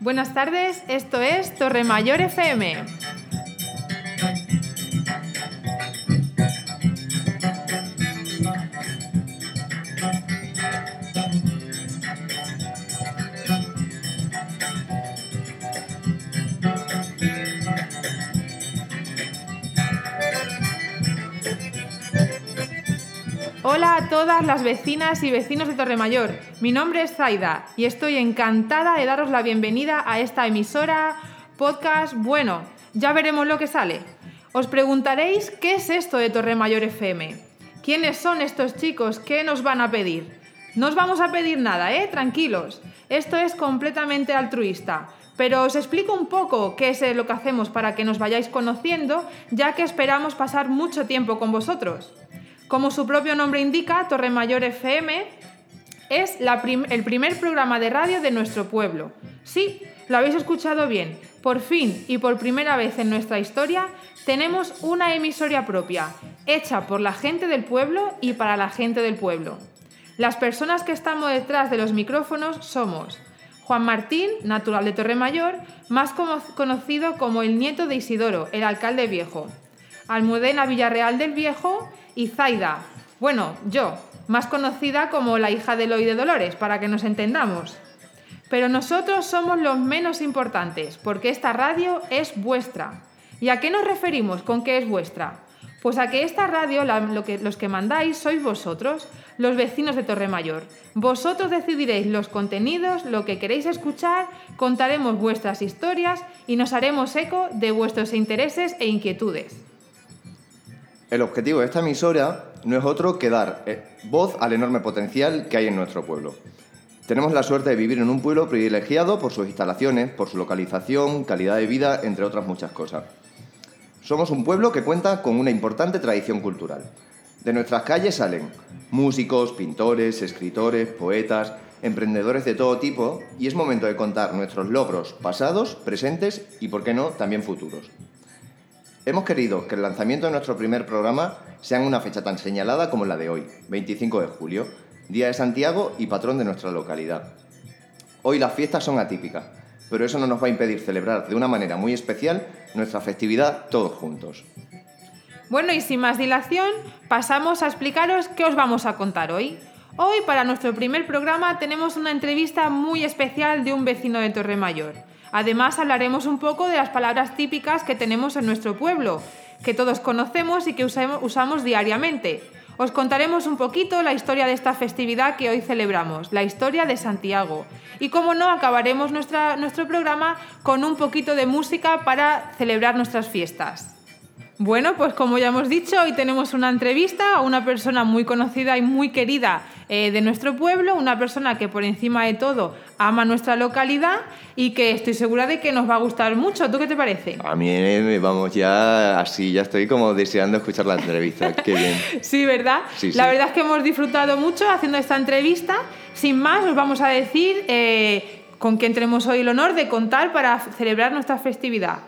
Buenas tardes, esto es Torre Mayor FM. Las vecinas y vecinos de Torremayor. Mi nombre es Zaida y estoy encantada de daros la bienvenida a esta emisora, podcast, bueno, ya veremos lo que sale. Os preguntaréis qué es esto de Torremayor FM. ¿Quiénes son estos chicos? ¿Qué nos van a pedir? No os vamos a pedir nada, ¿eh? Tranquilos. Esto es completamente altruista. Pero os explico un poco qué es lo que hacemos para que nos vayáis conociendo, ya que esperamos pasar mucho tiempo con vosotros. Como su propio nombre indica, Torre Mayor FM es el primer programa de radio de nuestro pueblo. Sí, lo habéis escuchado bien. Por fin y por primera vez en nuestra historia tenemos una emisoria propia, hecha por la gente del pueblo y para la gente del pueblo. Las personas que estamos detrás de los micrófonos somos Juan Martín, natural de Torremayor, más conocido como el nieto de Isidoro, el alcalde viejo. Almudena Villarreal del Viejo y Zaida, bueno, yo, más conocida como la hija de Eloy de Dolores, para que nos entendamos. Pero nosotros somos los menos importantes, porque esta radio es vuestra. ¿Y a qué nos referimos con que es vuestra? Pues a que esta radio, los que mandáis, sois vosotros, los vecinos de Torremayor. Vosotros decidiréis los contenidos, lo que queréis escuchar, contaremos vuestras historias y nos haremos eco de vuestros intereses e inquietudes. El objetivo de esta emisora no es otro que dar eh, voz al enorme potencial que hay en nuestro pueblo. Tenemos la suerte de vivir en un pueblo privilegiado por sus instalaciones, por su localización, calidad de vida, entre otras muchas cosas. Somos un pueblo que cuenta con una importante tradición cultural. De nuestras calles salen músicos, pintores, escritores, poetas, emprendedores de todo tipo y es momento de contar nuestros logros pasados, presentes y, por qué no, también futuros. Hemos querido que el lanzamiento de nuestro primer programa sea en una fecha tan señalada como la de hoy, 25 de julio, Día de Santiago y patrón de nuestra localidad. Hoy las fiestas son atípicas, pero eso no nos va a impedir celebrar de una manera muy especial nuestra festividad todos juntos. Bueno, y sin más dilación, pasamos a explicaros qué os vamos a contar hoy. Hoy, para nuestro primer programa, tenemos una entrevista muy especial de un vecino de Torremayor. Además, hablaremos un poco de las palabras típicas que tenemos en nuestro pueblo, que todos conocemos y que usamos, diariamente. Os contaremos un poquito la historia de esta festividad que hoy celebramos, la historia de Santiago. Y como no, acabaremos nuestro programa con un poquito de música para celebrar nuestras fiestas. Bueno, pues como ya hemos dicho, hoy tenemos una entrevista a una persona muy conocida y muy querida eh, de nuestro pueblo, una persona que por encima de todo ama nuestra localidad y que estoy segura de que nos va a gustar mucho. ¿Tú qué te parece? A mí, eh, vamos, ya así, ya estoy como deseando escuchar la entrevista. qué bien. Sí, ¿verdad? la verdad es que hemos disfrutado mucho haciendo esta entrevista. Sin más, os vamos a decir eh, con quién tenemos hoy el honor de contar para celebrar nuestra festividad.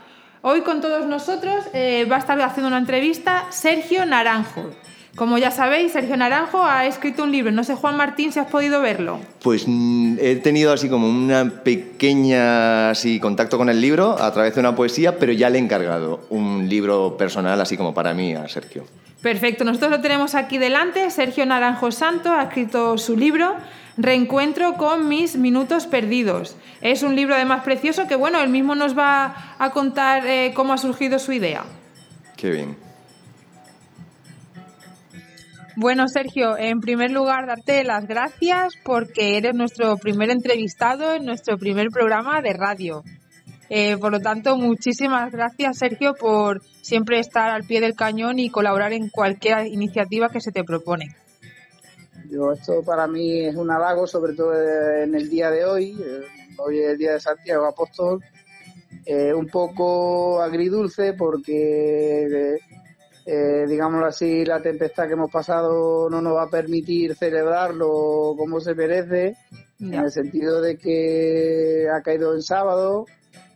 Hoy con todos nosotros eh, va a estar haciendo una entrevista Sergio Naranjo. Como ya sabéis, Sergio Naranjo ha escrito un libro. No sé, Juan Martín, si has podido verlo. Pues mm, he tenido así como una pequeña así, contacto con el libro a través de una poesía, pero ya le he encargado un libro personal así como para mí a Sergio. Perfecto, nosotros lo tenemos aquí delante. Sergio Naranjo Santo ha escrito su libro Reencuentro con mis minutos perdidos. Es un libro además precioso que, bueno, él mismo nos va a contar eh, cómo ha surgido su idea. Qué bien. Bueno, Sergio, en primer lugar, darte las gracias porque eres nuestro primer entrevistado en nuestro primer programa de radio. Eh, por lo tanto, muchísimas gracias, Sergio, por siempre estar al pie del cañón y colaborar en cualquier iniciativa que se te propone. Yo esto para mí es un halago, sobre todo en el día de hoy. Eh, hoy es el día de Santiago Apóstol. Eh, un poco agridulce porque, eh, digámoslo así, la tempestad que hemos pasado no nos va a permitir celebrarlo como se merece. en el sentido de que ha caído en sábado,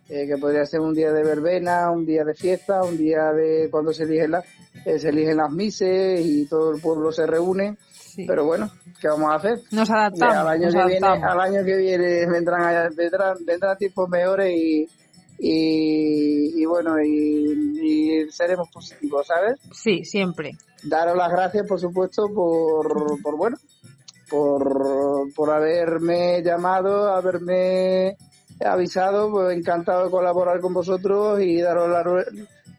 eh, que podría ser un día de verbena, un día de fiesta, un día de cuando se eligen, la, eh, se eligen las mises y todo el pueblo se reúne. Pero bueno, ¿qué vamos a hacer? Nos adaptamos. al, año que Viene, al año que viene vendrán, vendrán, vendrán tiempos mejores y, y, bueno, y, seremos positivos, ¿sabes? Sí, siempre. Daros las gracias, por supuesto, por, por bueno, por, por haberme llamado, haberme avisado, pues encantado de colaborar con vosotros y daros la,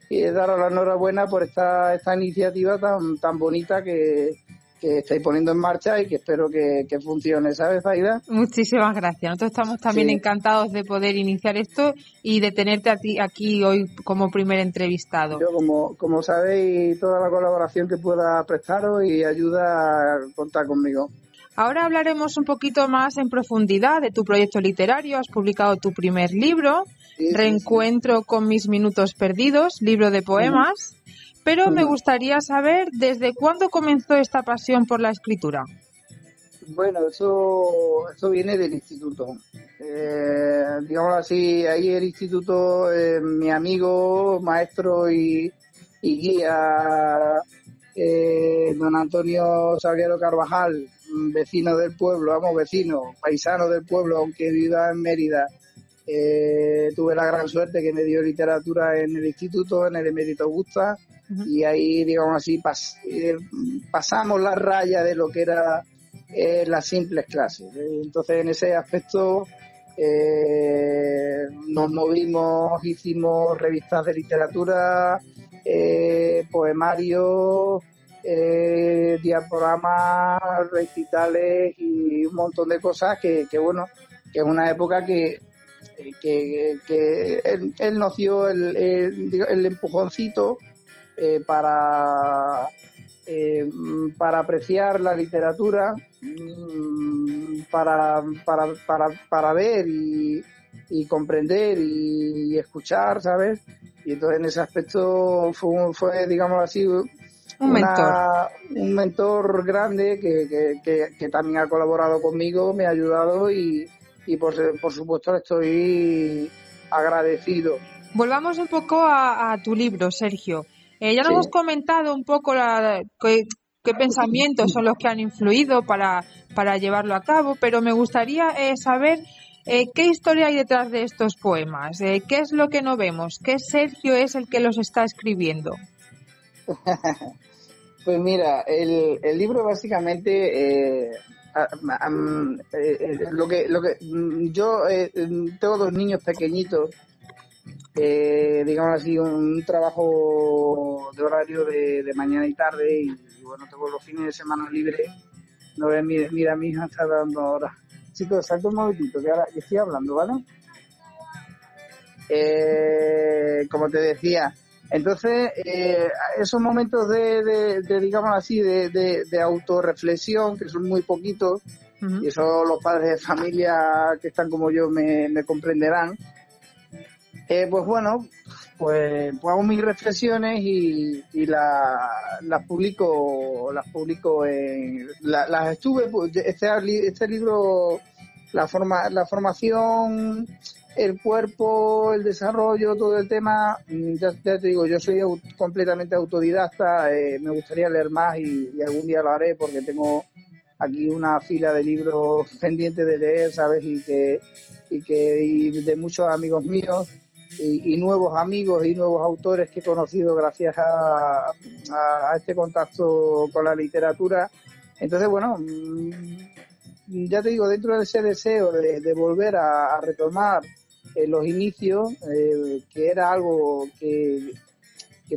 y daros la enhorabuena por esta, esta iniciativa tan, tan bonita que, que estáis poniendo en marcha y que espero que, funcione, ¿sabes, Aida? Muchísimas gracias. Nosotros estamos también encantados de poder iniciar esto y de tenerte a ti aquí hoy como primer entrevistado. Yo, como, como sabéis, toda la colaboración que pueda prestaros y ayuda a contar conmigo. Ahora hablaremos un poquito más en profundidad de tu proyecto literario. Has publicado tu primer libro, Reencuentro con mis minutos perdidos, libro de poemas. Pero me gustaría saber desde cuándo comenzó esta pasión por la escritura. Bueno, eso, eso viene del instituto. Eh, digamos así, ahí el instituto, eh, mi amigo, maestro y, guía, eh, don Antonio Salguero Carvajal, vecino del pueblo, vamos, vecino, paisano del pueblo, aunque viva en Mérida. tuve la gran suerte que me dio literatura en el instituto, en el Emérito Augusta, y ahí, digamos así, eh, pasamos la raya de lo que era eh, las simples clases. Entonces, en ese aspecto eh, nos movimos, hicimos revistas de literatura, poemarios, diaporamas, recitales y un montón de cosas que, bueno, que es una época que que, él, nos dio el, el empujoncito eh, para, eh, para apreciar la literatura, mm, para, para, para, para ver y, comprender y, escuchar, ¿sabes? Y entonces en ese aspecto fue, fue digamos así, un mentor. un mentor grande que, que, también ha colaborado conmigo, me ha ayudado y, y por, por supuesto estoy agradecido. Volvamos un poco a tu libro, Sergio. Eh, ya nos hemos comentado un poco la, qué, pensamientos son los que han influido para, para llevarlo a cabo, pero me gustaría eh, saber eh, qué historia hay detrás de estos poemas, qué es lo que no vemos, qué Sergio es el que los está escribiendo. pues mira, el, el libro básicamente lo que lo que mm, yo tengo dos niños pequeñitos eh, digamos así, un, trabajo de horario de, mañana y tarde y, bueno, tengo los fines de semana libres. No ves, mira, mi hija está dando ahora. Chicos, salto un momentito, que ahora estoy hablando, ¿vale? Eh, como te decía, entonces, eh, esos momentos de, digamos así, de, de, autorreflexión, que son muy poquitos, y eso los padres de familia que están como yo me comprenderán, eh, pues bueno, pues, pues, hago mis reflexiones y, las publico, las publico en, las estuve, pues, este, este libro, la forma, la formación, el cuerpo, el desarrollo, todo el tema, mm, ya, te digo, yo soy completamente autodidacta, eh, me gustaría leer más y, algún día lo haré porque tengo aquí una fila de libros pendientes de leer, ¿sabes? Y que, y que y de muchos amigos míos y, nuevos amigos y nuevos autores que he conocido gracias a, este contacto con la literatura. Entonces, bueno, mm, ya te digo, dentro de ese deseo de, volver a, retomar eh, los inicios, eh, que era algo que,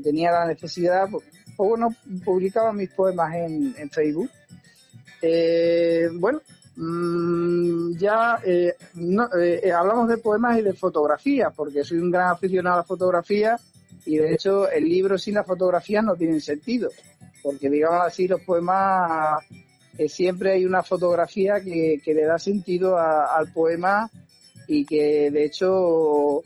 tenía la necesidad, pues, pues, bueno, publicaba mis poemas en, Facebook. Eh, bueno, Mm, ya eh, eh, eh, hablamos de poemas y de fotografía, porque soy un gran aficionado a la fotografía y de hecho el libro sin la fotografía no tiene sentido, porque digamos así los poemas siempre hay una fotografía que, le da sentido al poema y que de hecho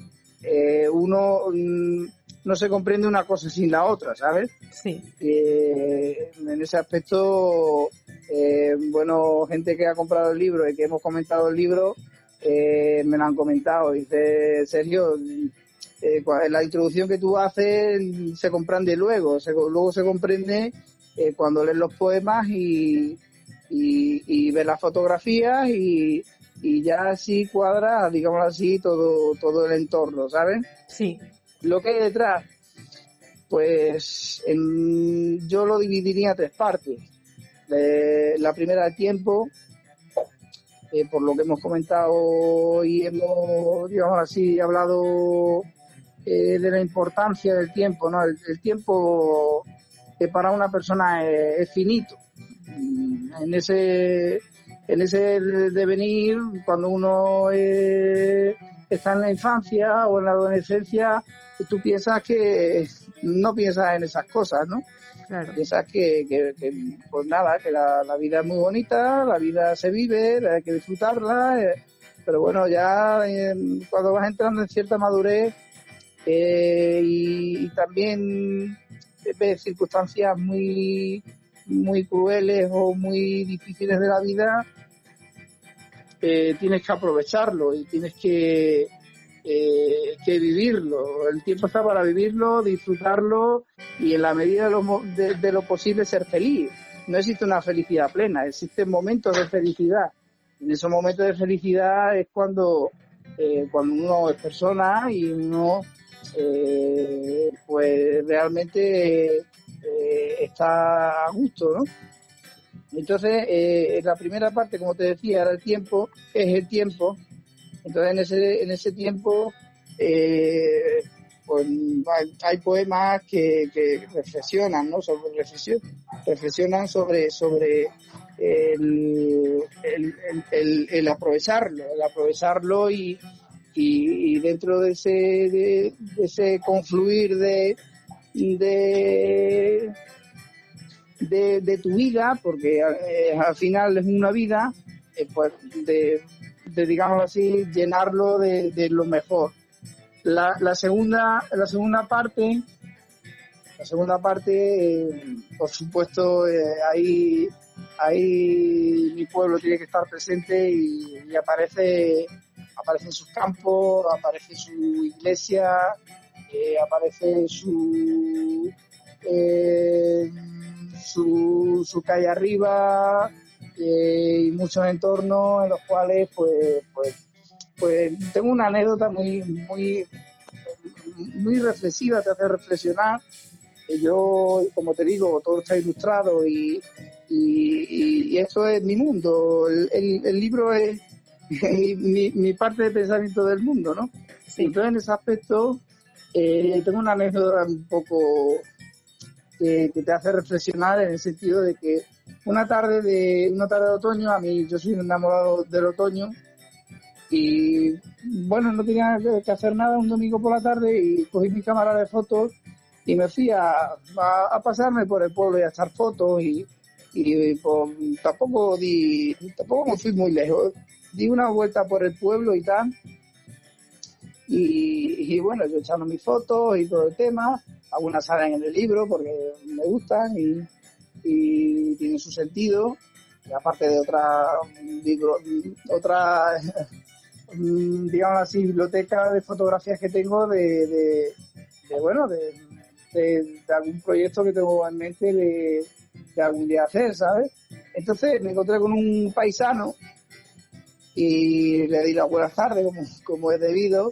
uno mm, no se comprende una cosa sin la otra, ¿sabes? Sí. en ese aspecto eh, bueno, gente que ha comprado el libro y que hemos comentado el libro, eh, me lo han comentado. Dice, Sergio, eh, la introducción que tú haces se comprende luego, luego se comprende cuando lees los poemas y, y, ves las fotografías y, y ya así cuadra, digamos así, todo, todo el entorno, ¿sabes? Sí. Lo que hay detrás, pues yo lo dividiría en tres partes. la primera, el tiempo, eh, por lo que hemos comentado y hemos, digamos así, hablado eh, de la importancia del tiempo, ¿no? El, tiempo para una persona es, finito. En ese, en ese devenir, cuando uno está en la infancia o en la adolescencia, tú piensas que no piensas en esas cosas, ¿no? Piensas que, que, pues nada, que la, vida es muy bonita, la vida se vive, hay que disfrutarla, eh, pero bueno, ya eh, cuando vas entrando en cierta madurez eh, y, también ves circunstancias muy, muy crueles o muy difíciles de la vida, tienes que aprovecharlo y tienes que eh, que vivirlo. El tiempo está para vivirlo, disfrutarlo y en la medida de lo, posible ser feliz. No existe una felicidad plena, existen momentos de felicidad. En esos momentos de felicidad es cuando, eh, cuando uno es persona y uno eh, pues realmente está a gusto, ¿no? Entonces, la primera parte, como te decía, era el tiempo, es el tiempo, entonces en ese, en ese tiempo eh, pues, hay, poemas que, reflexionan, ¿no? Sobre, reflexión, reflexionan sobre, sobre el, el, aprovecharlo, el aprovecharlo y, y, dentro de ese, de, ese confluir de, de, de, tu vida, porque eh, al final es una vida, eh, pues de, de digamos así, llenarlo de, lo mejor. La, la, segunda, la segunda parte, la segunda parte, eh, por supuesto, eh, ahí, ahí mi pueblo tiene que estar presente y, aparece, aparece en sus campos, aparece su iglesia, eh, aparece su, su, su calle arriba, y muchos entornos en los cuales pues, pues, pues tengo una anécdota muy, muy, muy reflexiva, te hace reflexionar. Yo, como te digo, todo está ilustrado y, y, esto es mi mundo. El, el, libro es mi, mi, parte de pensamiento del mundo, ¿no? Entonces, en ese aspecto, eh, tengo una anécdota un poco que, que, te hace reflexionar en el sentido de que una tarde de una tarde de otoño, a mí yo soy enamorado del otoño y bueno, no tenía que hacer nada un domingo por la tarde y cogí mi cámara de fotos y me fui a, a, pasarme por el pueblo y a echar fotos y, y pues, tampoco di, tampoco me fui muy lejos. Di una vuelta por el pueblo y tal. Y, y bueno, yo echando mis fotos y todo el tema. Algunas salen en el libro porque me gustan y, y tiene su sentido, aparte de otra, otra digamos así, biblioteca de fotografías que tengo de, de, bueno, de, de, algún proyecto que tengo en mente de, algún día hacer, ¿sabes? Entonces me encontré con un paisano y le di las buenas tardes como, como es debido.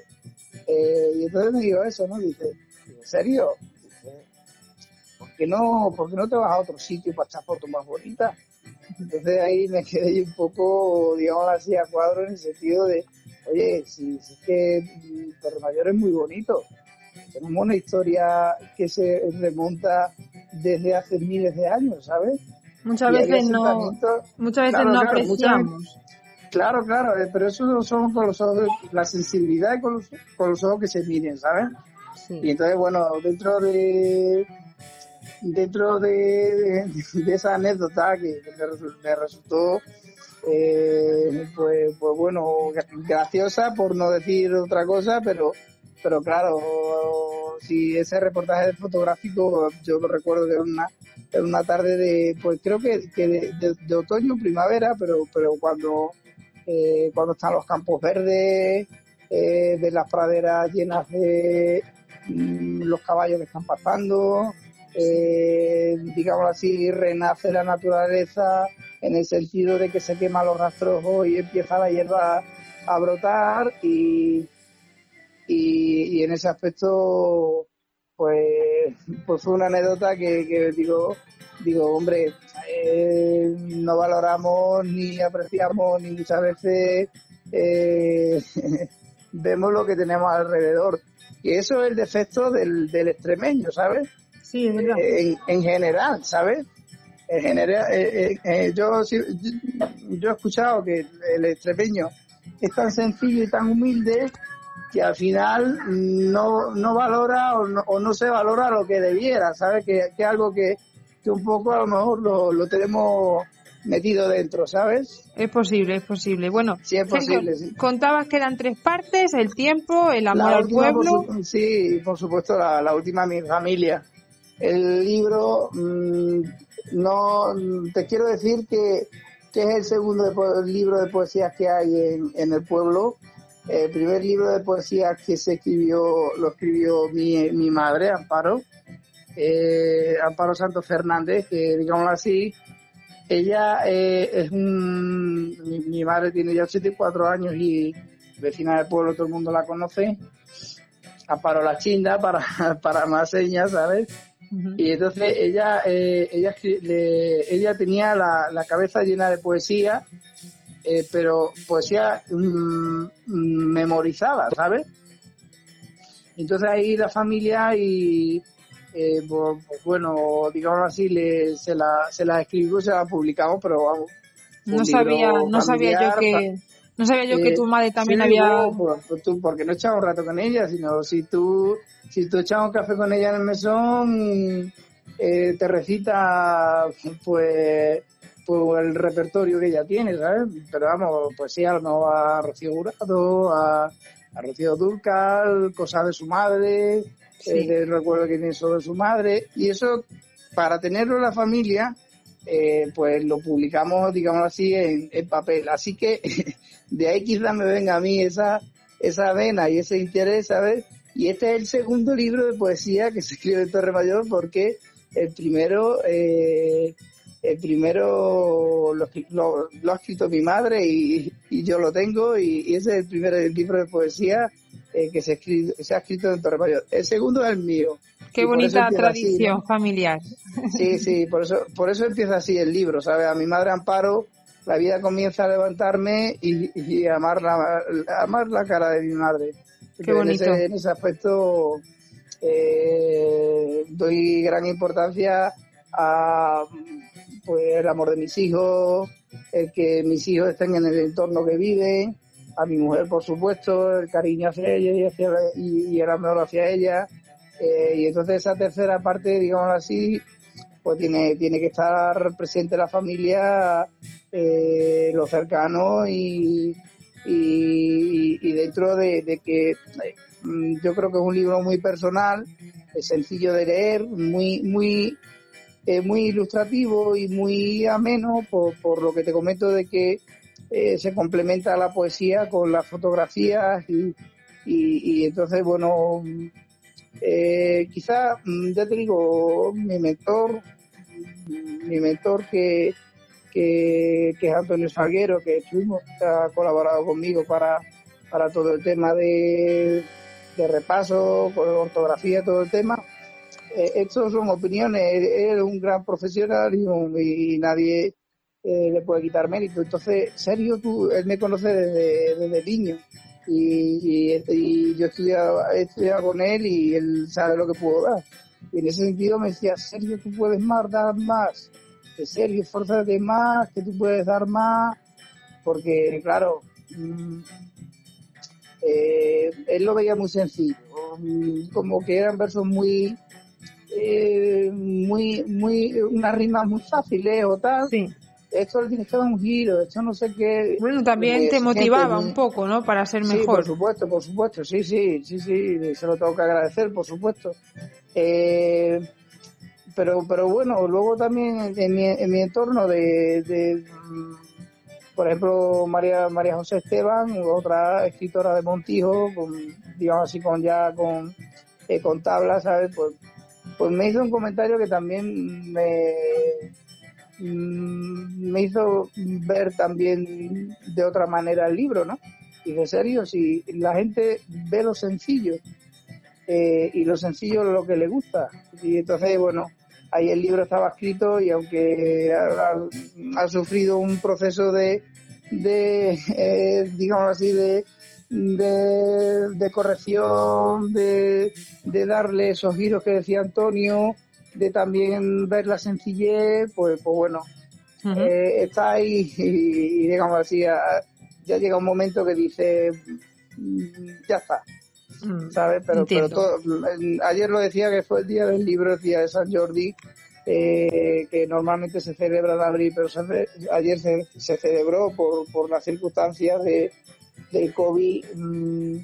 Eh, y entonces me dijo eso, ¿no? Dice, ¿en serio? No, ¿por no te vas a otro sitio para echar fotos más bonitas? Entonces ahí me quedé un poco, digamos así, a cuadro en el sentido de, oye, si, es que Torre Mayor es muy bonito, tenemos una historia que se remonta desde hace miles de años, ¿sabes? Muchas veces no, muchas veces no apreciamos. claro, claro, eh, pero eso son con los ojos, la sensibilidad con los, con los ojos que se miren, ¿sabes? Y entonces, bueno, dentro de, dentro de, esa anécdota que me resultó eh, pues, pues bueno, graciosa por no decir otra cosa, pero, pero claro, si ese reportaje fotográfico, yo lo recuerdo que era una, en una tarde de, pues creo que, que de, de, otoño, primavera, pero, pero cuando, eh, cuando están los campos verdes, eh, de las praderas llenas de mm, los caballos que están pasando, eh, digamos así, renace la naturaleza en el sentido de que se queman los rastrojos y empieza la hierba a brotar y, y, en ese aspecto pues, pues fue una anécdota que, digo, digo, hombre, eh, no valoramos ni apreciamos ni muchas veces eh, vemos lo que tenemos alrededor. Y eso es el defecto del, del extremeño, ¿sabes? Sí, es verdad. En, general, ¿sabes? En general, eh, yo, yo he escuchado que el extremeño es tan sencillo y tan humilde que al final no, no valora o no, se valora lo que debiera, ¿sabes? Que, es algo que, un poco a lo mejor lo, tenemos metido dentro, ¿sabes? Es posible, es posible. Bueno, sí, es posible, contabas que eran tres partes, el tiempo, el amor al pueblo. sí, por supuesto, la, última, mi familia. El libro, mm, no, te quiero decir que, que es el segundo libro de poesías que hay en, en el pueblo el primer libro de poesía que se escribió, lo escribió mi, mi madre, Amparo, eh, Amparo Santos Fernández, que digámoslo así, ella eh, es un... Mi, madre tiene ya 84 años y vecina del pueblo, todo el mundo la conoce. Amparo la chinda para, para más señas, ¿sabes? Y entonces ella, eh, ella, ella tenía la, la cabeza llena de poesía eh, pero poesía mm, mm, memorizada, ¿sabes? Entonces ahí la familia y, eh, pues, pues, bueno, digamos así, le, se, la, se la escribimos, se la publicamos, pero vamos. No sabía, no sabía yo que... No sabía yo que tu madre también había... pues, pues tú, porque no echaba un rato con ella, sino si tú, si tú echabas un café con ella en el mesón, eh, te recita, pues, pues, el repertorio que ella tiene, ¿sabes? Pero vamos, pues sí, a lo a Rocío Jurado, a, a Rocío Durcal, cosas de su madre, eh, recuerdo que tiene sobre su madre, y eso, para tenerlo en la familia, eh, pues lo publicamos, digamos así, en, en, papel. Así que de ahí quizás me venga a mí esa, esa vena y ese interés, ¿sabes? Y este es el segundo libro de poesía que se escribe en Torre Mayor porque el primero eh, el primero lo, ha escrito mi madre y, yo lo tengo y, ese es el primer libro de poesía eh, que se, se ha escrito en Torremayor. El segundo es el mío. Qué bonita tradición familiar. Sí, sí, por eso, por eso empieza así el libro, ¿sabes? A mi madre Amparo, la vida comienza a levantarme y, a amar, la, amar la cara de mi madre. Qué bonito. En ese, aspecto eh, doy gran importancia a pues el amor de mis hijos, el que mis hijos estén en el entorno que viven, a mi mujer por supuesto, el cariño hacia ella y, hacia, y, el amor hacia ella. Eh, y entonces esa tercera parte, digamos así, pues tiene, tiene que estar presente la familia, eh, los cercanos y, y, dentro de, que mm, yo creo que es un libro muy personal, es sencillo de leer, muy, muy es muy ilustrativo y muy ameno por, por lo que te comento de que eh, se complementa la poesía con las fotografías y, y, entonces, bueno, eh, quizá, mm, ya te digo, mi mentor, mi mentor que, que, es Antonio Salguero, que estuvimos, ha colaborado conmigo para, para todo el tema de, de repaso, con ortografía, todo el tema, eh, estos son opiniones, él es un gran profesional y, nadie eh, le puede quitar mérito. Entonces, serio, tú, él me conoce desde, desde niño y, y, yo he estudiado, he estudiado con él y él sabe lo que puedo dar. Y en ese sentido me decía, serio, tú puedes más, dar más, que serio, esfuérzate más, que tú puedes dar más, porque claro, mm, eh, él lo veía muy sencillo, mm, como que eran versos muy eh, muy, muy, una rima muy fácil, ¿eh? O tal. Sí. Esto le tienes que dar un giro, esto no sé qué. Bueno, también te motivaba un poco, ¿no? Para ser mejor. Sí, por supuesto, por supuesto, sí, sí, sí, sí, se lo tengo que agradecer, por supuesto. Eh, pero, pero bueno, luego también en mi, en mi entorno de, de, mm, por ejemplo, María, María José Esteban, otra escritora de Montijo, con, digamos así, con ya con, eh, con tablas, ¿sabes? Pues, pues me hizo un comentario que también me, mm, me hizo ver también de otra manera el libro, ¿no? Y de serio, si la gente ve lo sencillo eh, y lo sencillo es lo que le gusta. Y entonces, bueno, ahí el libro estaba escrito y aunque ha, sufrido un proceso de, de eh, digamos así, de, de, de corrección, de, de darle esos giros que decía Antonio, de también ver la sencillez, pues, pues bueno, eh, está ahí y, y digamos así, ya, ya llega un momento que dice, mm, ya está, Mm, ¿sabes? Pero, pero todo, ayer lo decía que fue el día del libro, el día de San Jordi, eh, que normalmente se celebra en abril, pero se ayer se, se celebró por, por las circunstancias de, del COVID. mm,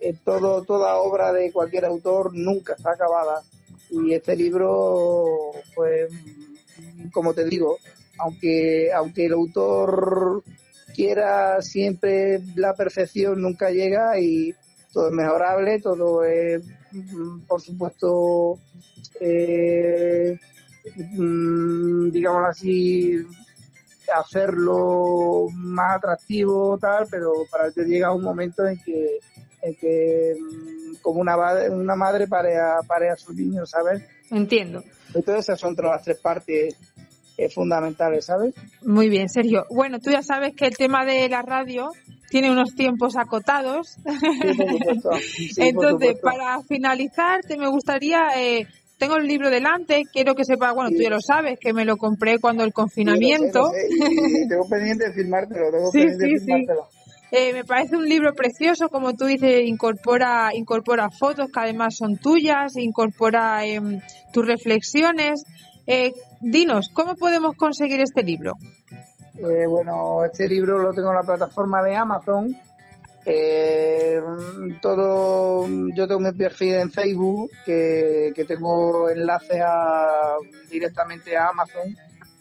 eh, todo, toda obra de cualquier autor nunca está acabada. Y este libro, pues, como te digo, aunque, aunque el autor quiera siempre la perfección, nunca llega y todo es mejorable, todo es, mm, por supuesto, eh, mm, digamos así, hacerlo más atractivo, tal, pero para que llega un momento en que, que mm, como una, una madre parea, parea a su niño, ¿sabes? Entiendo. Entonces esas son todas las tres partes eh, fundamentales, ¿sabes? Muy bien, Sergio. Bueno, tú ya sabes que el tema de la radio tiene unos tiempos acotados. Sí, por supuesto. Sí, por Entonces, para finalizar, te me gustaría, eh, tengo el libro delante, quiero que sepa, bueno, tú ya lo sabes, que me lo compré cuando el confinamiento. Sí, lo sé, lo sé, y tengo pendiente de firmártelo, tengo Sí, pendiente sí, de sí. firmártelo. Eh, me parece un libro precioso, como tú dices, incorpora, incorpora fotos que además son tuyas, incorpora em, tus reflexiones. Eh, dinos, ¿cómo podemos conseguir este libro? Eh, bueno, este libro lo tengo en la plataforma de Amazon. Eh, todo, yo tengo mi perfil en Facebook, que, que tengo enlaces a, directamente a Amazon,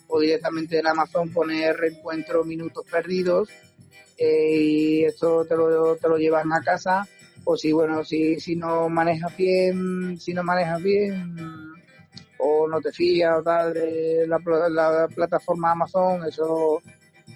o directamente en Amazon pone reencuentro minutos perdidos, eh, y esto te lo, te lo llevan a casa, o si, bueno, si, si no manejas bien, si no manejas bien, o no te fías o tal de la, la plataforma Amazon, eso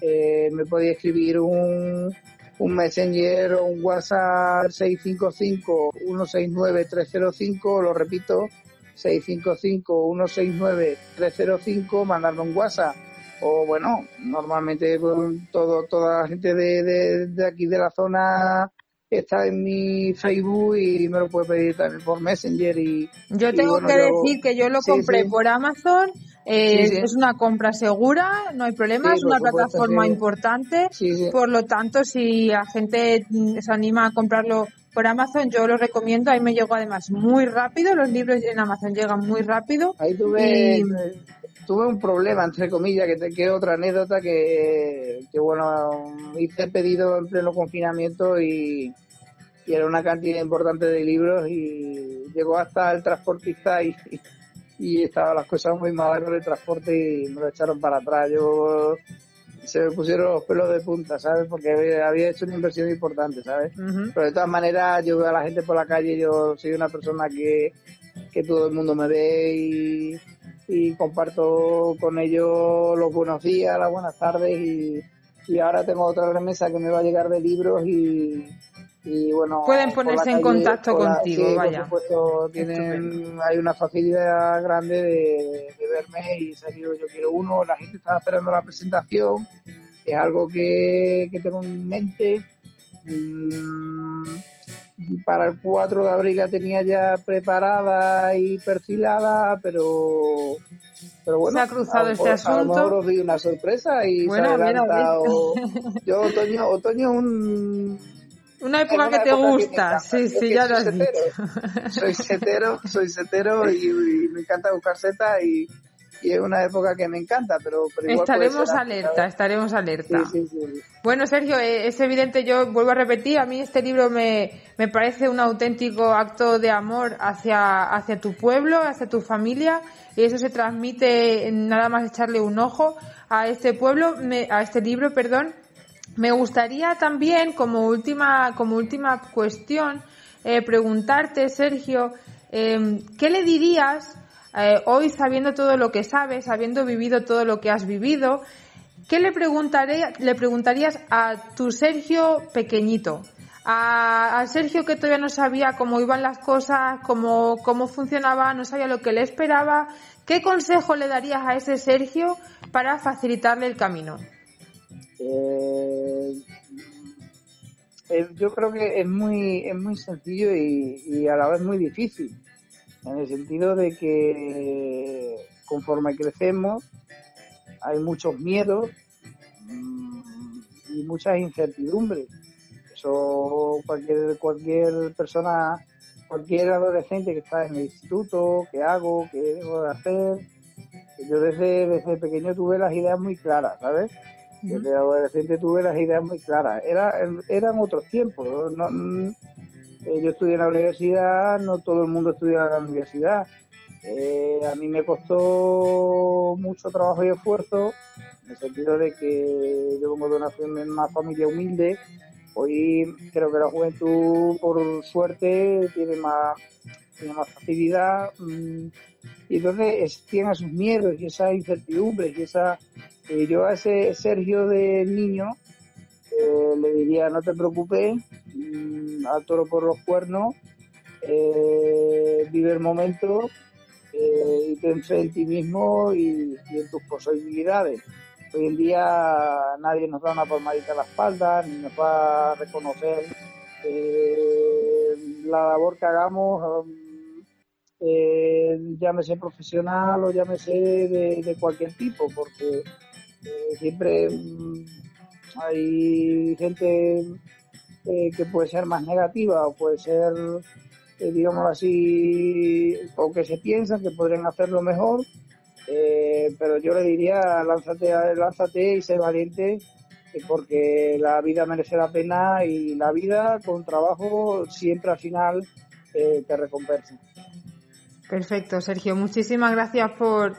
eh, me podéis escribir un, un Messenger o un WhatsApp 655-169-305, lo repito, 655-169-305, mandarme un WhatsApp. O bueno, normalmente con todo, toda la gente de, de, de aquí de la zona está en mi Facebook y me lo puede pedir también por Messenger y, Yo y tengo bueno, que yo- decir que yo lo sí, compré sí. por Amazon. eh, Sí. Es una compra segura, no hay problema, es una plataforma importante. Por lo tanto, si la gente se anima a comprarlo por Amazon, yo lo recomiendo. Ahí me llegó además muy rápido. Los libros en Amazon llegan muy rápido. Ahí tuve, Y- tuve un problema, entre comillas, que, te, que otra anécdota que, que, bueno, hice pedido en pleno confinamiento y, y era una cantidad importante de libros y llegó hasta el transportista y, y estaban las cosas muy malas con el transporte y me lo echaron para atrás. Yo se me pusieron los pelos de punta, ¿sabes? Porque había, hecho una inversión importante, ¿sabes? Pero de todas maneras, yo veo a la gente por la calle, yo soy una persona que, que todo el mundo me ve y, y comparto con ellos los buenos días, las buenas tardes y, y ahora tengo otra remesa que me va a llegar de libros y, y bueno... Pueden ponerse en contacto la- contigo, sí, vaya. por supuesto, tienen, hay una facilidad grande de, de verme y salir yo quiero uno, la gente está esperando la presentación, es algo que, que tengo en mente. Mm, para el 4 de abril la tenía ya preparada y perfilada, pero pero bueno, Se ha cruzado a este mejor- A lo asunto. mejor os doy una sorpresa y Bueno, se adelanta. o- yo otoño, otoño es un Una época que una te que me gusta. encanta. Sí, sí, que ya lo has dicho. setero. soy setero, soy setero y, y me encanta buscar setas y, y es una época que me encanta, pero, estaremos alerta, estaremos alerta. Bueno, Sergio, eh, es evidente, yo vuelvo a repetir, a mí este libro me, me parece un auténtico acto de amor hacia, hacia tu pueblo, hacia tu familia, y eso se transmite nada más echarle un ojo a este pueblo, a este libro, perdón. Me gustaría también, como última, como última cuestión, eh, preguntarte, Sergio, eh, ¿qué le dirías eh, hoy sabiendo todo lo que sabes, habiendo vivido todo lo que has vivido, ¿qué le, preguntaré, le preguntarías a tu Sergio pequeñito? A, Sergio que todavía no sabía cómo iban las cosas, cómo, cómo funcionaba, no sabía lo que le esperaba. ¿Qué consejo le darías a ese Sergio para facilitarle el camino? Eh, eh, yo creo que es muy, es muy sencillo y a la vez muy difícil en el sentido de que conforme crecemos hay muchos miedos mm, y muchas incertidumbres. Eso cualquier, cualquier persona, cualquier adolescente que está en el instituto, ¿qué hago? ¿Qué debo de hacer? Yo desde, desde pequeño tuve las ideas muy claras, ¿sabes? Desde adolescente tuve las ideas muy claras. Era, eran otros tiempos. No, eh, yo estudié en la universidad, no todo el mundo estudia en la universidad. Eh, a mí me costó mucho trabajo y esfuerzo, en el sentido de que yo vengo de una, una familia humilde. Hoy creo que la juventud, por suerte, tiene más, tiene más facilidad. Mm, y entonces tiene sus miedos y esa incertidumbre y esa... Eh, yo a ese Sergio de niño le diría no te preocupes, mm, al toro por los cuernos, eh, vive el momento eh, y piensa en ti mismo y, en tus posibilidades. Hoy en día nadie nos da una palmadita a la espalda, ni nos va a reconocer eh, la labor que hagamos, llámese profesional o llámese de, de cualquier tipo, porque siempre mm, hay gente eh, que puede ser más negativa o puede ser, eh, digamos así, o que se piensan que podrían hacerlo mejor, eh, pero yo le diría, lánzate, lánzate y sé valiente porque la vida merece la pena y la vida con trabajo siempre al final te recompensa. Perfecto, Sergio. Muchísimas gracias por,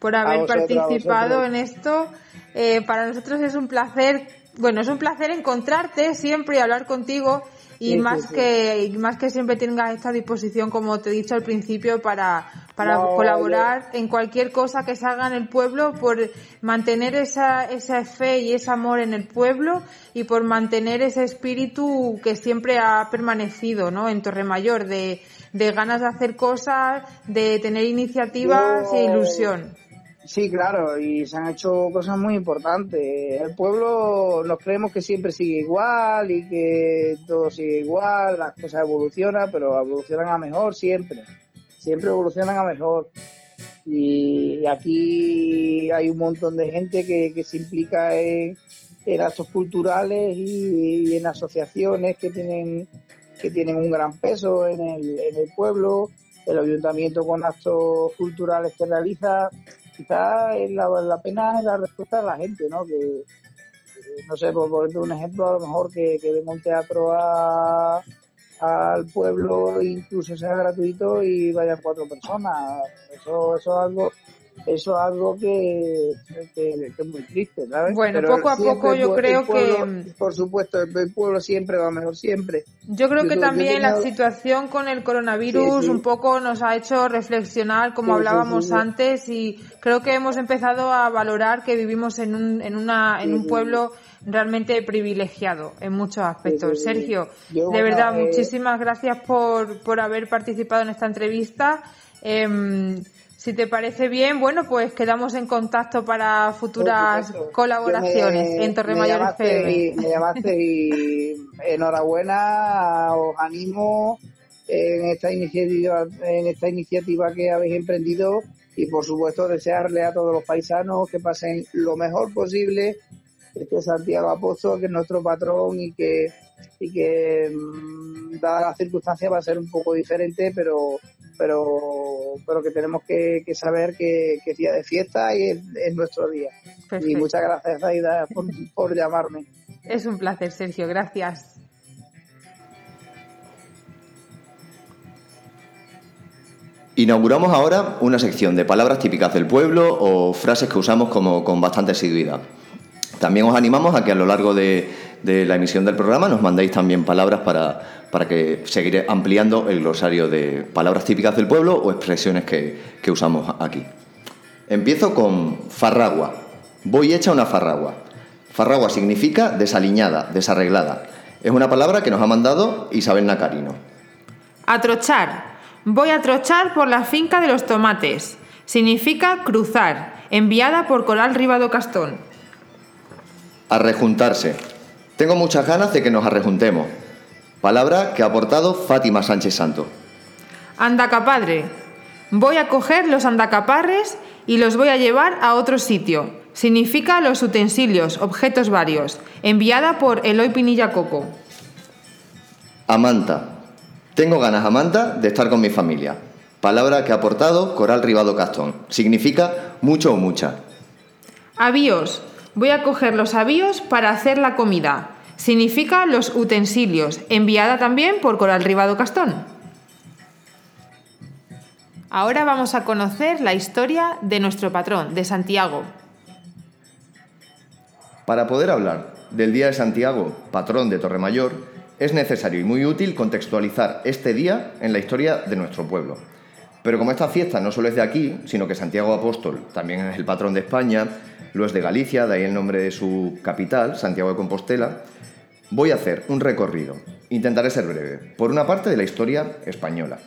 por haber participado en esto. Eh, para nosotros es un placer, bueno, es un placer encontrarte siempre y hablar contigo y más que más que siempre tengas esta disposición, como te he dicho al principio, para, para colaborar en cualquier cosa que salga en el pueblo, por mantener esa, esa fe y ese amor en el pueblo y por mantener ese espíritu que siempre ha permanecido ¿no? en Torremayor, de, de ganas de hacer cosas, de tener iniciativas e ilusión. Sí, claro, y se han hecho cosas muy importantes. El pueblo nos creemos que siempre sigue igual y que todo sigue igual, las cosas evolucionan, pero evolucionan a mejor siempre. Siempre evolucionan a mejor. Y aquí hay un montón de gente que, se implica en, actos culturales y, en asociaciones que tienen, que tienen un gran peso en el, en el pueblo. El ayuntamiento con actos culturales que realiza quizás la, la pena es la respuesta de la gente, ¿no? Que, no sé, por poner un ejemplo, a lo mejor que, que venga un teatro a, al pueblo, incluso sea gratuito y vayan cuatro personas. Eso, eso es algo eso es algo que, es muy triste, ¿sabes? Bueno, poco a poco yo creo que... Por supuesto, el pueblo siempre va mejor, siempre. Yo creo que también la situación con el coronavirus un poco nos ha hecho reflexionar, como hablábamos antes, y creo que hemos empezado a valorar que vivimos en un, en una, en un pueblo realmente privilegiado en muchos aspectos. Sergio, de verdad, eh, muchísimas gracias por, por haber participado en esta entrevista. Eh, si te parece bien, bueno, pues quedamos en contacto para futuras colaboraciones en Torremayor me FM. me llamaste y enhorabuena, os animo en esta iniciativa, en esta iniciativa que habéis emprendido y por supuesto desearle a todos los paisanos que pasen lo mejor posible este Santiago Apóstol, que es nuestro patrón y que y que mm, dadas las circunstancias va a ser un poco diferente, pero pero, pero que tenemos que, saber que, es día de fiesta y es, nuestro día. Y muchas gracias, Aida, por, por llamarme. Es un placer, Sergio, gracias. Inauguramos ahora una sección de palabras típicas del pueblo o frases que usamos como con bastante asiduidad. También os animamos a que a lo largo de, la emisión del programa nos mandéis también palabras para, para que seguir ampliando el glosario de palabras típicas del pueblo o expresiones que, que usamos aquí. Empiezo con farragua. Voy hecha una farragua. Farragua significa desaliñada, desarreglada. Es una palabra que nos ha mandado Isabel Nacarino. Atrochar. Voy a trochar por la finca de los tomates. Significa cruzar. Enviada por Coral Ribado Castón. Arrejuntarse. Tengo muchas ganas de que nos arrejuntemos. Palabra que ha aportado Fátima Sánchez Santo. Andacapadre. Voy a coger los andacaparres y los voy a llevar a otro sitio. Significa los utensilios, objetos varios. Enviada por Eloy Pinilla Coco. Amanta. Tengo ganas, Amanda, de estar con mi familia. Palabra que ha aportado Coral Ribado Castón. Significa mucho o mucha. Avíos. Voy a coger los avíos para hacer la comida. Significa los utensilios. Enviada también por Coral Ribado Castón. Ahora vamos a conocer la historia de nuestro patrón, de Santiago. Para poder hablar del Día de Santiago, patrón de Torremayor, es necesario y muy útil contextualizar este día en la historia de nuestro pueblo. Pero como esta fiesta no solo es de aquí, sino que Santiago Apóstol también es el patrón de España, lo de Galicia, de ahí el nombre de su capital, Santiago de Compostela, voy a hacer un recorrido, intentaré ser breve, por una parte de la historia española.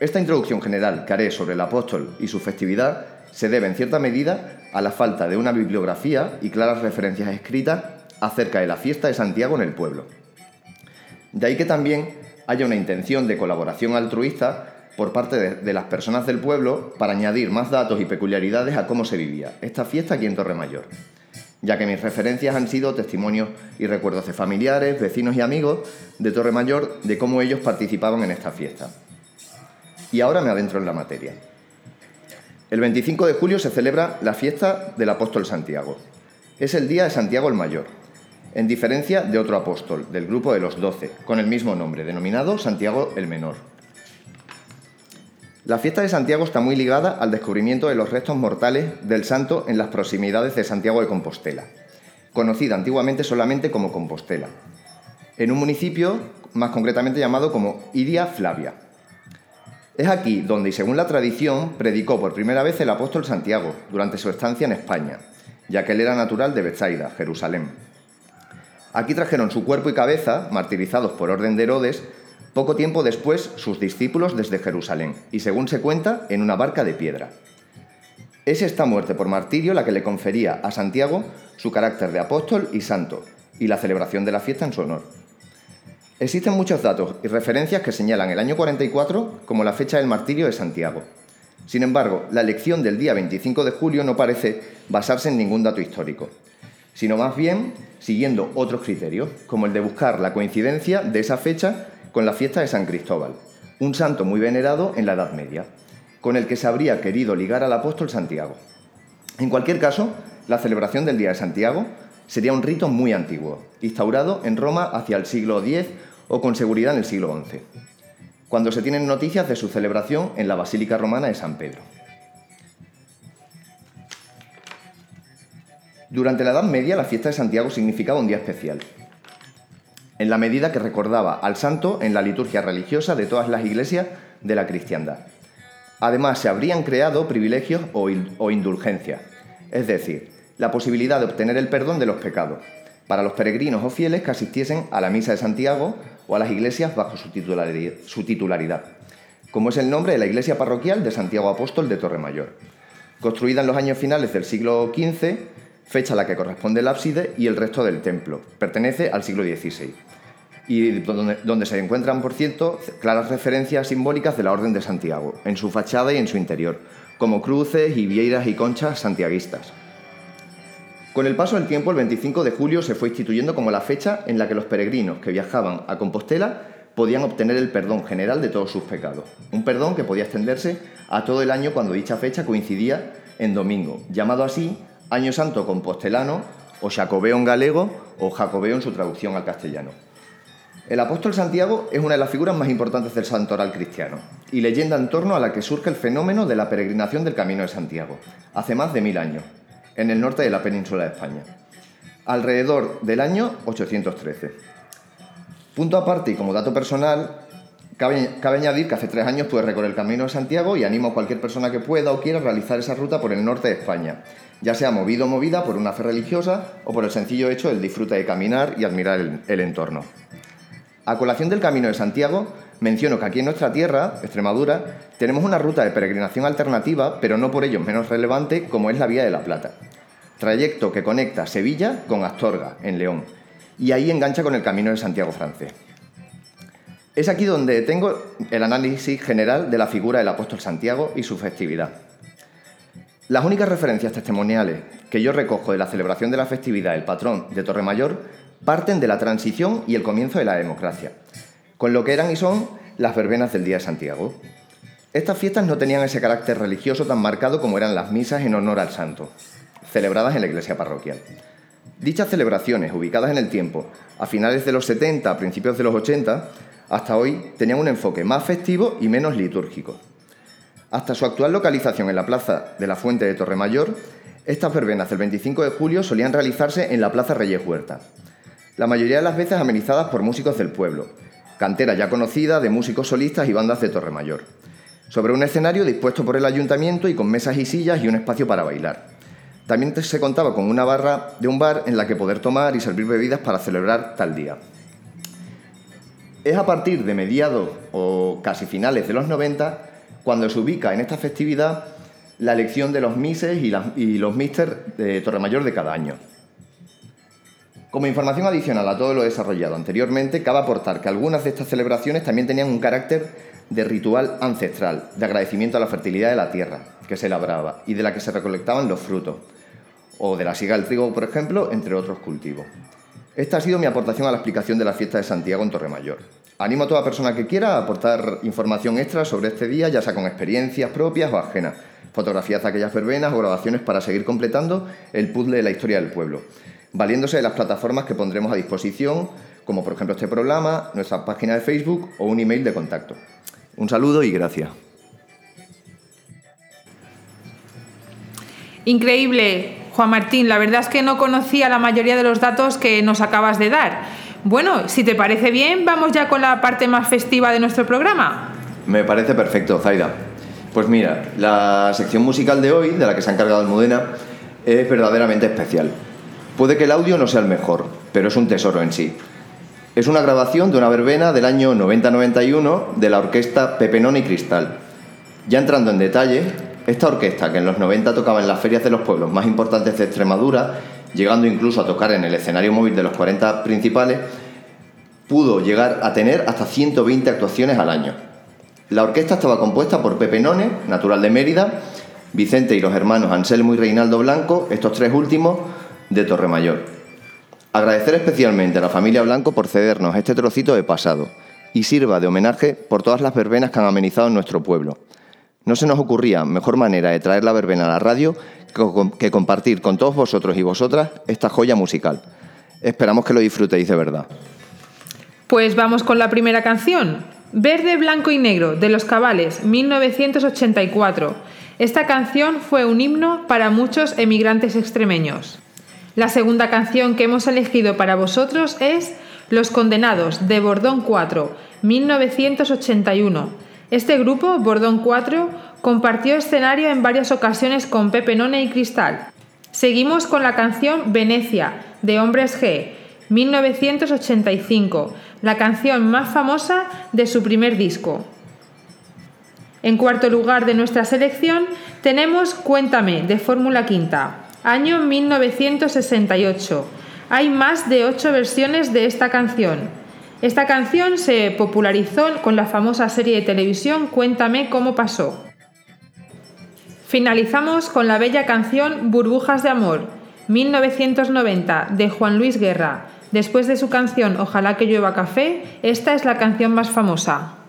Esta introducción general que haré sobre el apóstol y su festividad se debe en cierta medida a la falta de una bibliografía y claras referencias escritas acerca de la fiesta de Santiago en el pueblo. De ahí que también haya una intención de colaboración altruista por parte de, las personas del pueblo para añadir más datos y peculiaridades a cómo se vivía esta fiesta aquí en Torremayor, ya que mis referencias han sido testimonios y recuerdos de familiares, vecinos y amigos de Torremayor de cómo ellos participaban en esta fiesta. Y ahora me adentro en la materia. El 25 de julio se celebra la fiesta del apóstol Santiago. Es el día de Santiago el Mayor, en diferencia de otro apóstol, del grupo de los doce, con el mismo nombre, denominado Santiago el Menor. La fiesta de Santiago está muy ligada al descubrimiento de los restos mortales del santo en las proximidades de Santiago de Compostela, conocida antiguamente solamente como Compostela, en un municipio más concretamente llamado como Idia Flavia. Es aquí donde, y según la tradición, predicó por primera vez el apóstol Santiago durante su estancia en España, ya que él era natural de Bethsaida, Jerusalén. Aquí trajeron su cuerpo y cabeza, martirizados por orden de Herodes, poco tiempo después sus discípulos desde Jerusalén, y según se cuenta, en una barca de piedra. Es esta muerte por martirio la que le confería a Santiago su carácter de apóstol y santo, y la celebración de la fiesta en su honor. Existen muchos datos y referencias que señalan el año 44 como la fecha del martirio de Santiago. Sin embargo, la elección del día 25 de julio no parece basarse en ningún dato histórico, sino más bien siguiendo otros criterios, como el de buscar la coincidencia de esa fecha con la fiesta de San Cristóbal, un santo muy venerado en la Edad Media, con el que se habría querido ligar al apóstol Santiago. En cualquier caso, la celebración del Día de Santiago sería un rito muy antiguo, instaurado en Roma hacia el siglo X o con seguridad en el siglo XI, cuando se tienen noticias de su celebración en la Basílica Romana de San Pedro. Durante la Edad Media, la fiesta de Santiago significaba un día especial, en la medida que recordaba al santo en la liturgia religiosa de todas las iglesias de la cristiandad. Además, se habrían creado privilegios o, indulgencias, es decir, la posibilidad de obtener el perdón de los pecados, para los peregrinos o fieles que asistiesen a la misa de Santiago o a las iglesias bajo su titularidad, como es el nombre de la iglesia parroquial de Santiago Apóstol de Torremayor, construida en los años finales del siglo XV fecha a la que corresponde el ábside y el resto del templo. Pertenece al siglo XVI. Y donde, se encuentran, por cierto, claras referencias simbólicas de la Orden de Santiago, en su fachada y en su interior, como cruces y vieiras y conchas santiaguistas. Con el paso del tiempo, el 25 de julio se fue instituyendo como la fecha en la que los peregrinos que viajaban a Compostela podían obtener el perdón general de todos sus pecados. Un perdón que podía extenderse a todo el año cuando dicha fecha coincidía en domingo, llamado así Año Santo Compostelano o Jacobeo en galego o Jacobeo en su traducción al castellano. El apóstol Santiago es una de las figuras más importantes del santoral cristiano y leyenda en torno a la que surge el fenómeno de la peregrinación del Camino de Santiago, hace más de mil años, en el norte de la península de España, alrededor del año 813. Punto aparte y como dato personal, cabe, añadir que hace tres años pude recorrer el Camino de Santiago y animo a cualquier persona que pueda o quiera realizar esa ruta por el norte de España, ya sea movido o movida por una fe religiosa o por el sencillo hecho del disfrute de caminar y admirar el entorno. A colación del Camino de Santiago, menciono que aquí en nuestra tierra, Extremadura, tenemos una ruta de peregrinación alternativa, pero no por ello menos relevante, como es la Vía de la Plata. Trayecto que conecta Sevilla con Astorga, en León, y ahí engancha con el Camino de Santiago francés. Es aquí donde tengo el análisis general de la figura del apóstol Santiago y su festividad. Las únicas referencias testimoniales que yo recojo de la celebración de la festividad del patrón de Torremayor parten de la transición y el comienzo de la democracia, con lo que eran y son las verbenas del Día de Santiago. Estas fiestas no tenían ese carácter religioso tan marcado como eran las misas en honor al santo, celebradas en la iglesia parroquial. Dichas celebraciones, ubicadas en el tiempo, a finales de los 70, a principios de los 80, hasta hoy tenían un enfoque más festivo y menos litúrgico. Hasta su actual localización en la plaza de la Fuente de Torremayor, estas verbenas del 25 de julio solían realizarse en la Plaza Reyes Huerta, la mayoría de las veces amenizadas por músicos del pueblo, cantera ya conocida de músicos solistas y bandas de Torremayor, sobre un escenario dispuesto por el ayuntamiento y con mesas y sillas y un espacio para bailar. También se contaba con una barra de un bar en la que poder tomar y servir bebidas para celebrar tal día. Es a partir de mediados o casi finales de los 90 cuando se ubica en esta festividad la elección de los mises y, los mister de Torremayor de cada año. Como información adicional a todo lo desarrollado anteriormente, cabe aportar que algunas de estas celebraciones también tenían un carácter de ritual ancestral, de agradecimiento a la fertilidad de la tierra que se labraba y de la que se recolectaban los frutos, o de la siga del trigo, por ejemplo, entre otros cultivos. Esta ha sido mi aportación a la explicación de la fiesta de Santiago en Torremayor. Animo a toda persona que quiera a aportar información extra sobre este día, ya sea con experiencias propias o ajenas, fotografías de aquellas verbenas o grabaciones para seguir completando el puzzle de la historia del pueblo valiéndose de las plataformas que pondremos a disposición, como por ejemplo este programa, nuestra página de Facebook o un email de contacto. Un saludo y gracias. Increíble, Juan Martín. La verdad es que no conocía la mayoría de los datos que nos acabas de dar. Bueno, si te parece bien, vamos ya con la parte más festiva de nuestro programa. Me parece perfecto, Zaida. Pues mira, la sección musical de hoy, de la que se ha encargado Almudena, es verdaderamente especial. Puede que el audio no sea el mejor, pero es un tesoro en sí. Es una grabación de una verbena del año 90-91 de la orquesta Pepenón y Cristal. Ya entrando en detalle, esta orquesta, que en los 90 tocaba en las ferias de los pueblos más importantes de Extremadura, llegando incluso a tocar en el escenario móvil de los 40 principales, pudo llegar a tener hasta 120 actuaciones al año. La orquesta estaba compuesta por Pepe None, natural de Mérida, Vicente y los hermanos Anselmo y Reinaldo Blanco, estos tres últimos, de Torremayor. Agradecer especialmente a la familia Blanco por cedernos este trocito de pasado y sirva de homenaje por todas las verbenas que han amenizado en nuestro pueblo. No se nos ocurría mejor manera de traer la verbena a la radio que compartir con todos vosotros y vosotras esta joya musical. Esperamos que lo disfrutéis de verdad. Pues vamos con la primera canción. Verde, Blanco y Negro, de Los Cabales, 1984. Esta canción fue un himno para muchos emigrantes extremeños. La segunda canción que hemos elegido para vosotros es Los Condenados, de Bordón 4, 1981. Este grupo, Bordón 4, compartió escenario en varias ocasiones con Pepe None y Cristal. Seguimos con la canción Venecia, de Hombres G, 1985, la canción más famosa de su primer disco. En cuarto lugar de nuestra selección tenemos Cuéntame, de Fórmula Quinta, año 1968. Hay más de ocho versiones de esta canción. Esta canción se popularizó con la famosa serie de televisión Cuéntame cómo pasó. Finalizamos con la bella canción Burbujas de Amor, 1990, de Juan Luis Guerra, Después de su canción Ojalá que llueva café, esta es la canción más famosa.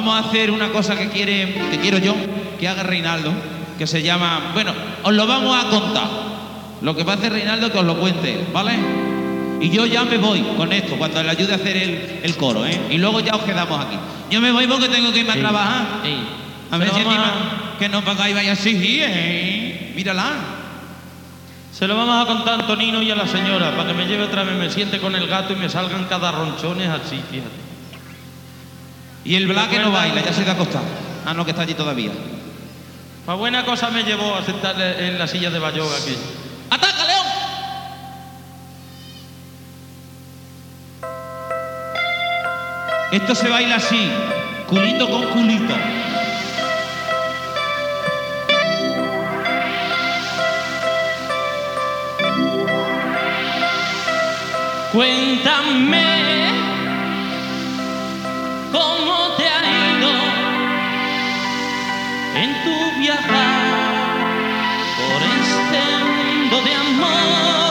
Vamos a hacer una cosa que quiere, que quiero yo, que haga Reinaldo, que se llama, bueno, os lo vamos a contar. Lo que va a hacer Reinaldo que os lo cuente, ¿vale? Y yo ya me voy con esto, cuando le ayude a hacer el, el coro, ¿eh? Y luego ya os quedamos aquí. Yo me voy porque tengo que irme a trabajar. A ver si a- que no pagáis vaya así, ¿eh? Mírala. Se lo vamos a contar a Antonino y a la señora para que me lleve otra vez, me siente con el gato y me salgan cada ronchones así, fíjate. Y el Black no baila, ya se te ha acostado. Ah, no, que está allí todavía. Pa' buena cosa me llevó a sentarle en la silla de Bayoga aquí. ¡Ataca, León! Esto se baila así, culito con culito. Cuéntame cómo te ha ido en tu viajar por este mundo de amor.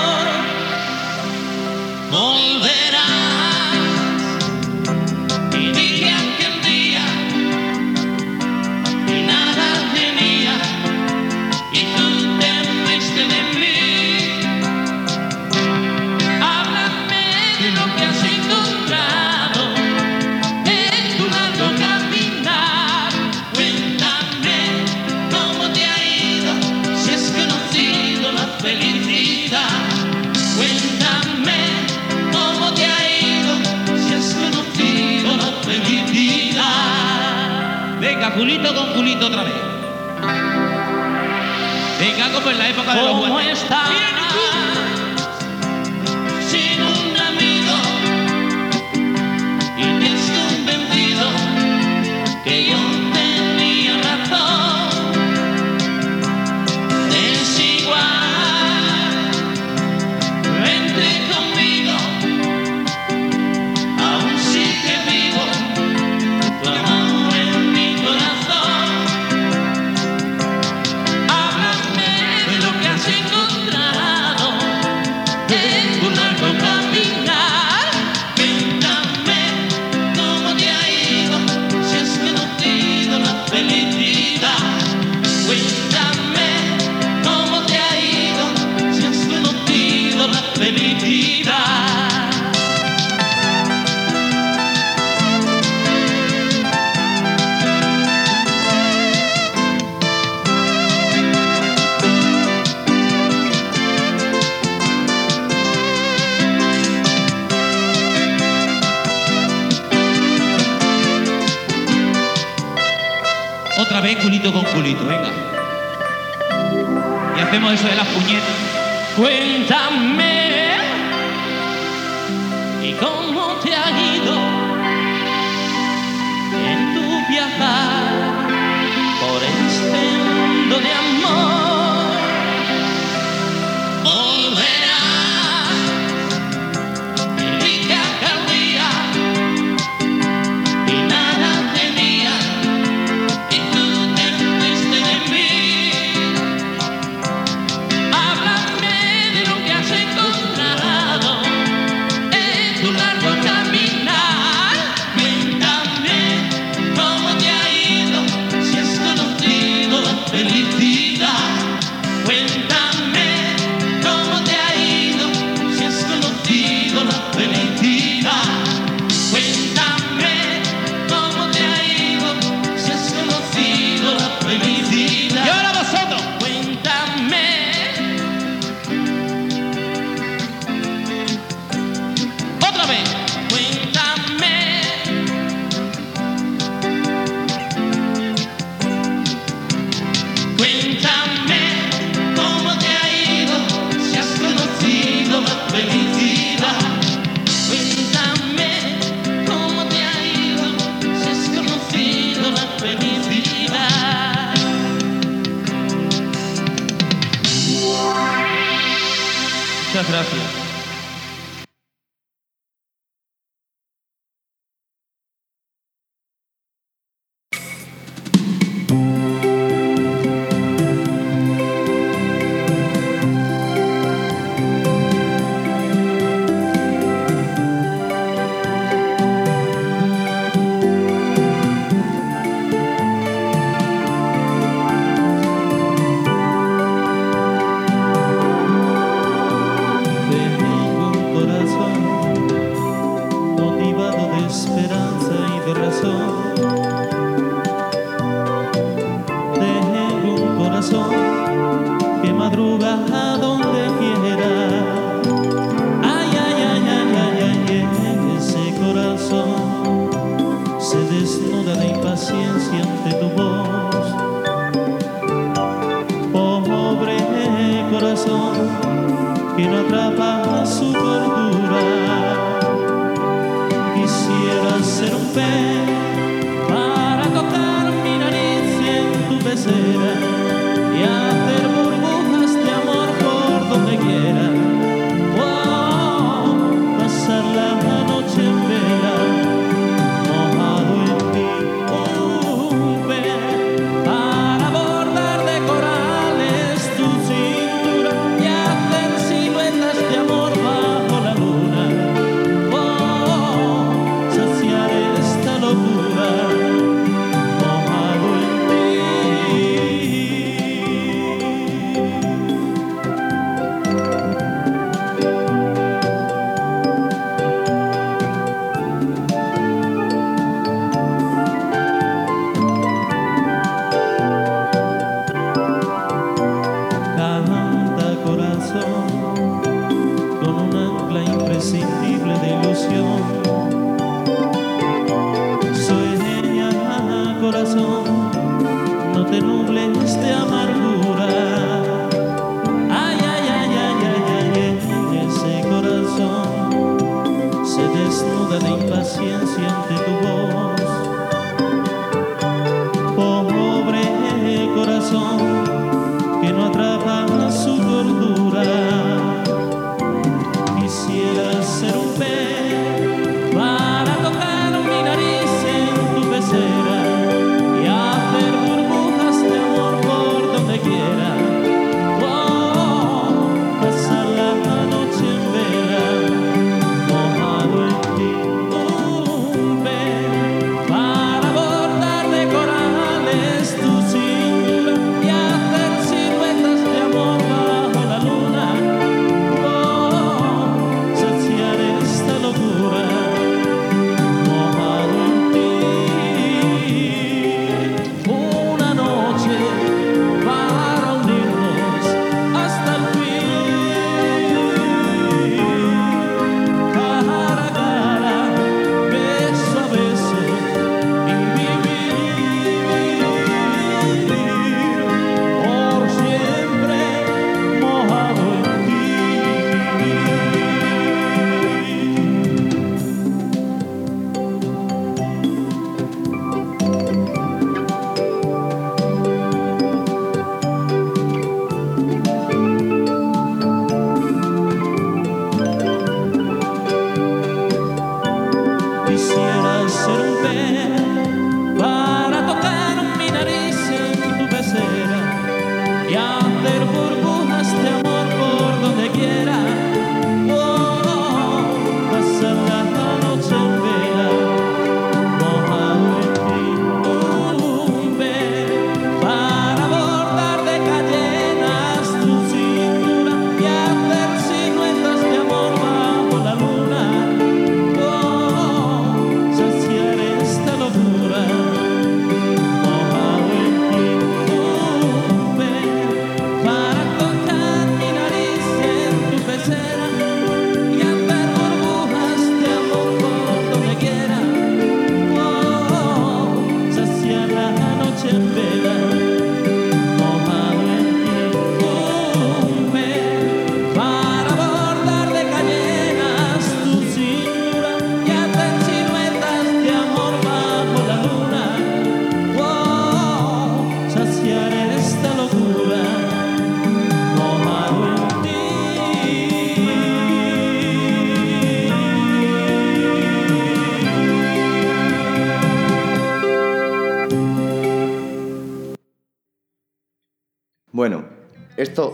En la época de los.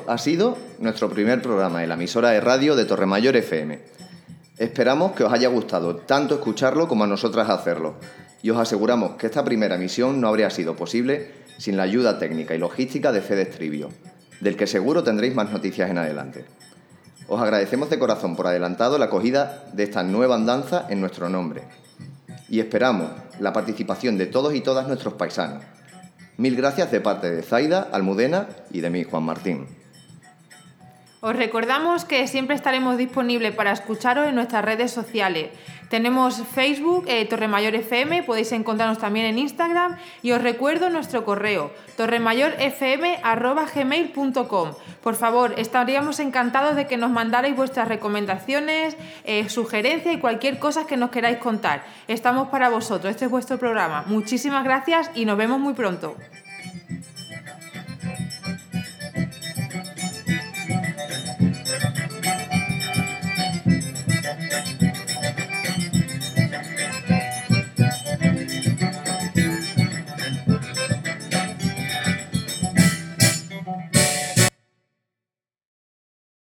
ha sido nuestro primer programa en la emisora de radio de Torremayor FM. Esperamos que os haya gustado tanto escucharlo como a nosotras hacerlo. Y os aseguramos que esta primera emisión no habría sido posible sin la ayuda técnica y logística de Fede Estribio, del que seguro tendréis más noticias en adelante. Os agradecemos de corazón por adelantado la acogida de esta nueva andanza en nuestro nombre. Y esperamos la participación de todos y todas nuestros paisanos. Mil gracias de parte de Zaida, Almudena y de mí, Juan Martín. Os recordamos que siempre estaremos disponibles para escucharos en nuestras redes sociales. Tenemos Facebook, eh, Torremayor FM, podéis encontrarnos también en Instagram y os recuerdo nuestro correo, torremayorfm.gmail.com. Por favor, estaríamos encantados de que nos mandarais vuestras recomendaciones, eh, sugerencias y cualquier cosa que nos queráis contar. Estamos para vosotros, este es vuestro programa. Muchísimas gracias y nos vemos muy pronto.